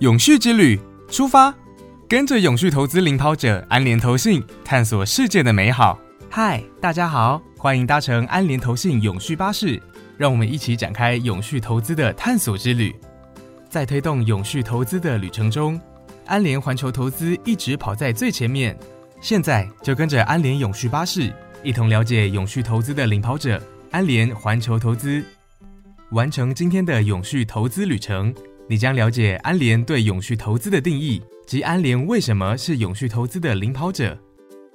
永续之旅出发，跟着永续投资领跑者安联投信，探索世界的美好。嗨，大家好，欢迎搭乘安联投信永续巴士，让我们一起展开永续投资的探索之旅。在推动永续投资的旅程中，安联环球投资一直跑在最前面。现在就跟着安联永续巴士，一同了解永续投资的领跑者安联环球投资。完成今天的永续投资旅程，你将了解安联对永续投资的定义及安联为什么是永续投资的领跑者。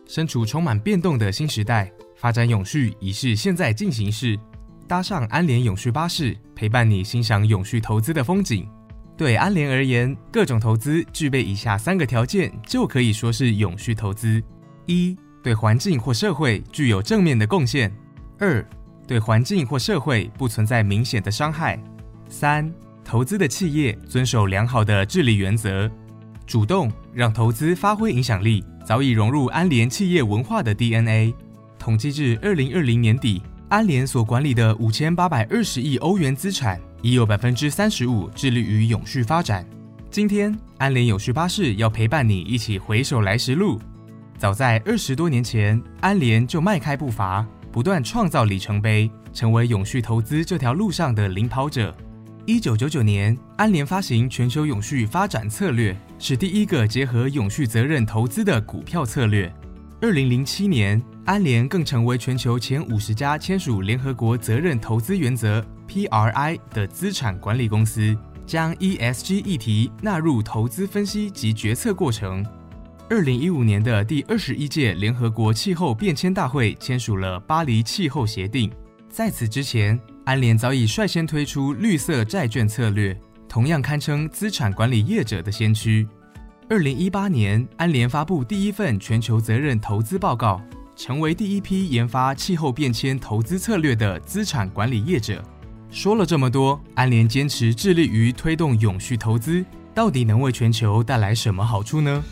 身处充满变动的新时代，发展永续已是现在进行式。搭上安联永续巴士，陪伴你欣赏永续投资的风景。对安联而言，各种投资具备以下三个条件，就可以说是永续投资：一、对环境或社会具有正面的贡献；二、对环境或社会不存在明显的伤害；三、投资的企业遵守良好的治理原则。主动让投资发挥影响力，早已融入安联企业文化的 DNA。统计至二零二零年底，安联所管理的五千八百二十亿欧元资产。已有百分之三十五致力于永续发展。今天，安联永续巴士要陪伴你一起回首来时路。早在二十多年前，安联就迈开步伐，不断创造里程碑，成为永续投资这条路上的领跑者。一九九九年，安联发行全球永续发展策略，是第一个结合永续责任投资的股票策略。二零零七年，安联更成为全球前五十家签署联合国责任投资原则。PRI 的资产管理公司将 ESG 议题纳入投资分析及决策过程。二零一五年的第二十一届联合国气候变迁大会签署了巴黎气候协定。在此之前，安联早已率先推出绿色债券策略，同样堪称资产管理业者的先驱。二零一八年，安联发布第一份全球责任投资报告，成为第一批研发气候变迁投资策略的资产管理业者。说了这么多，安联坚持致力于推动永续投资，到底能为全球带来什么好处呢？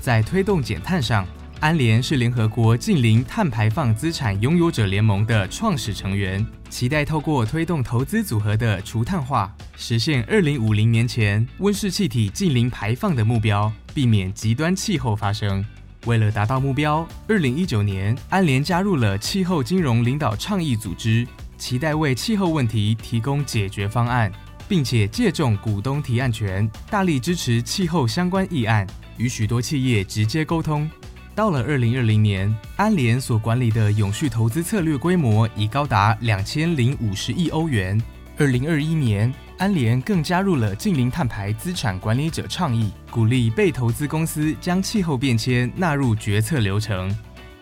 在推动减碳上，安联是联合国近零碳排放资产拥有者联盟的创始成员，期待透过推动投资组合的除碳化，实现二零五零年前温室气体近零排放的目标，避免极端气候发生。为了达到目标，二零一九年，安联加入了气候金融领导倡议组织。期待为气候问题提供解决方案，并且借重股东提案权，大力支持气候相关议案，与许多企业直接沟通。到了二零二零年，安联所管理的永续投资策略规模已高达两千零五十亿欧元。二零二一年，安联更加入了近零碳排资产管理者倡议，鼓励被投资公司将气候变迁纳入决策流程。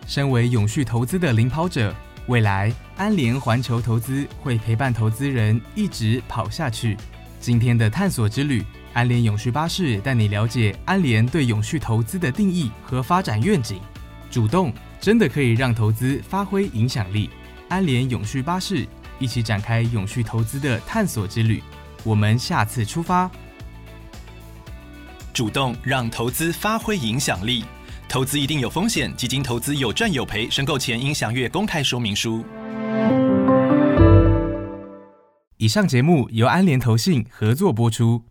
身为永续投资的领跑者。未来，安联环球投资会陪伴投资人一直跑下去。今天的探索之旅，安联永续巴士带你了解安联对永续投资的定义和发展愿景。主动真的可以让投资发挥影响力。安联永续巴士一起展开永续投资的探索之旅。我们下次出发。主动让投资发挥影响力。投资一定有风险，基金投资有赚有赔，申购前应详阅公开说明书。以上节目由安联投信合作播出。